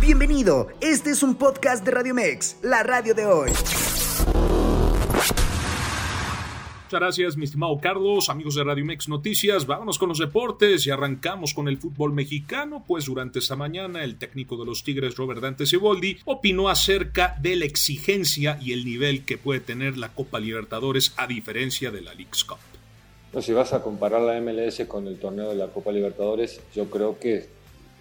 Bienvenido, este es un podcast de Radio Mex, la radio de hoy. Muchas gracias, mi estimado Carlos, amigos de Radio Mex Noticias. Vámonos con los deportes y arrancamos con el fútbol mexicano, pues durante esta mañana el técnico de los Tigres, Robert Dante Ciboldi, opinó acerca de la exigencia y el nivel que puede tener la Copa Libertadores a diferencia de la League's Cup. No, si vas a comparar la MLS con el torneo de la Copa Libertadores, yo creo que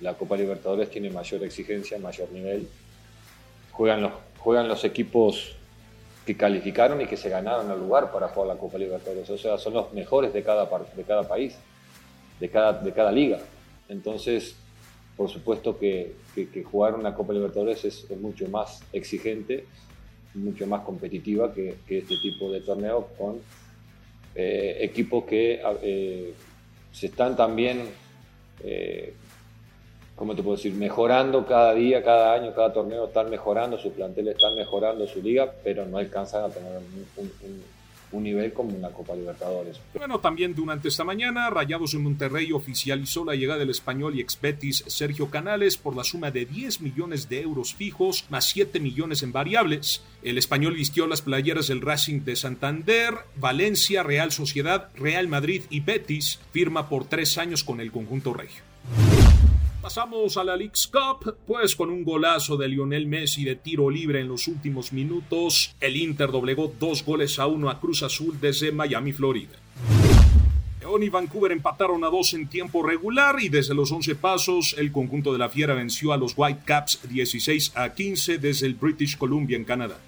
la Copa Libertadores tiene mayor exigencia, mayor nivel. Juegan los, juegan los equipos que calificaron y que se ganaron el lugar para jugar la Copa Libertadores. O sea, son los mejores de cada, de cada país, de cada, de cada liga. Entonces, por supuesto que, jugar una Copa Libertadores es, mucho más exigente, mucho más competitiva que, este tipo de torneos con eh, equipos que eh, se están también eh, ¿cómo te puedo decir? Mejorando cada día, cada año, cada torneo, están mejorando, su plantel están mejorando su liga, pero no alcanzan a tener un, nivel como una Copa Libertadores. Bueno, también durante esta mañana, Rayados de Monterrey oficializó la llegada del español y ex Betis Sergio Canales por la suma de 10 millones de euros fijos más 7 millones en variables. El español vistió las playeras del Racing de Santander, Valencia, Real Sociedad, Real Madrid y Betis, firma por tres años con el conjunto regio. Pasamos a la League's Cup, pues con un golazo de Lionel Messi de tiro libre en los últimos minutos, el Inter doblegó dos goles a uno a Cruz Azul desde Miami, Florida. León y Vancouver empataron a dos en tiempo regular y desde los 11 pasos el conjunto de la Fiera venció a los Whitecaps 16 a 15 desde el British Columbia en Canadá.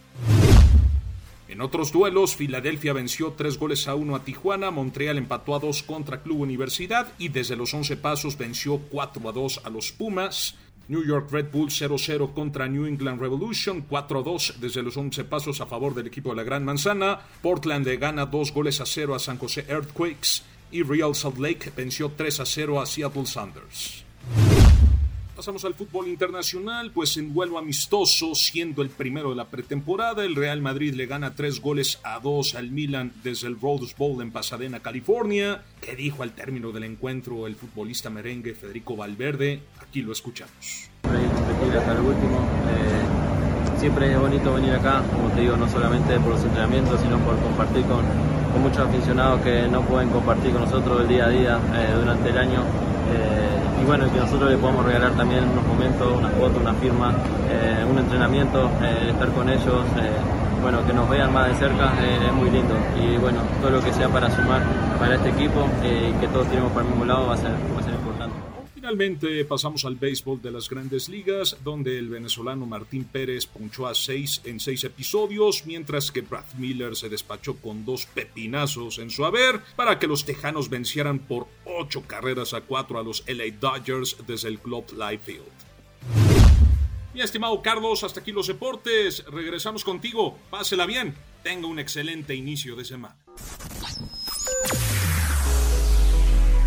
En otros duelos, Filadelfia venció 3 goles a 1 a Tijuana, Montreal empató a 2 contra Club Universidad y desde los 11 pasos venció 4 a 2 a los Pumas. New York Red Bull 0-0 contra New England Revolution, 4-2 desde los 11 pasos a favor del equipo de la Gran Manzana. Portland gana 2 goles a 0 a San José Earthquakes y Real Salt Lake venció 3 a 0 a Seattle Sounders. Pasamos al fútbol internacional, pues en vuelo amistoso, siendo el primero de la pretemporada, el Real Madrid le gana tres goles a dos al Milan desde el Rose Bowl en Pasadena, California. ¿Qué dijo al término del encuentro el futbolista merengue Federico Valverde? Aquí lo escuchamos. hasta el último. Eh, siempre es bonito venir acá, como te digo, no solamente por los entrenamientos, sino por compartir con, muchos aficionados que no pueden compartir con nosotros el día a día eh, durante el año. Eh, y bueno, que nosotros le podamos regalar también unos momentos, una foto, una firma, eh, un entrenamiento, eh, estar con ellos, eh, bueno, que nos vean más de cerca es muy lindo. Y bueno, todo lo que sea para sumar para este equipo y que todos tenemos para el mismo lado va a ser Finalmente pasamos al béisbol de las grandes ligas, donde el venezolano Martín Pérez punchó a seis en seis episodios, mientras que Brad Miller se despachó con dos pepinazos en su haber para que los tejanos vencieran por ocho carreras a cuatro a los LA Dodgers desde el Club Life Field. Mi estimado Carlos, hasta aquí los deportes. Regresamos contigo. Pásela bien. Tenga un excelente inicio de semana.